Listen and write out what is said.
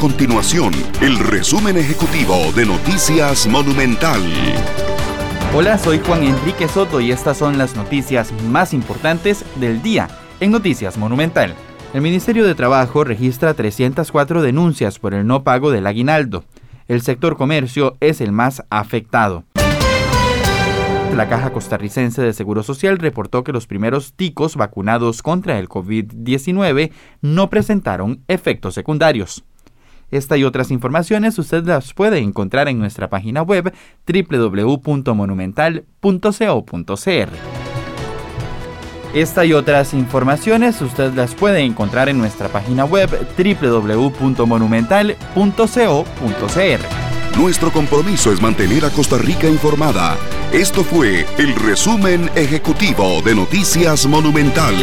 continuación el resumen ejecutivo de Noticias Monumental. Hola, soy Juan Enrique Soto y estas son las noticias más importantes del día en Noticias Monumental. El Ministerio de Trabajo registra 304 denuncias por el no pago del aguinaldo. El sector comercio es el más afectado. La Caja Costarricense de Seguro Social reportó que los primeros ticos vacunados contra el COVID-19 no presentaron efectos secundarios. Esta y otras informaciones usted las puede encontrar en nuestra página web www.monumental.co.cr. Esta y otras informaciones usted las puede encontrar en nuestra página web www.monumental.co.cr. Nuestro compromiso es mantener a Costa Rica informada. Esto fue el resumen ejecutivo de Noticias Monumental.